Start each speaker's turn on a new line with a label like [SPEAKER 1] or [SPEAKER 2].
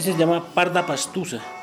[SPEAKER 1] Se llama parda pastusa.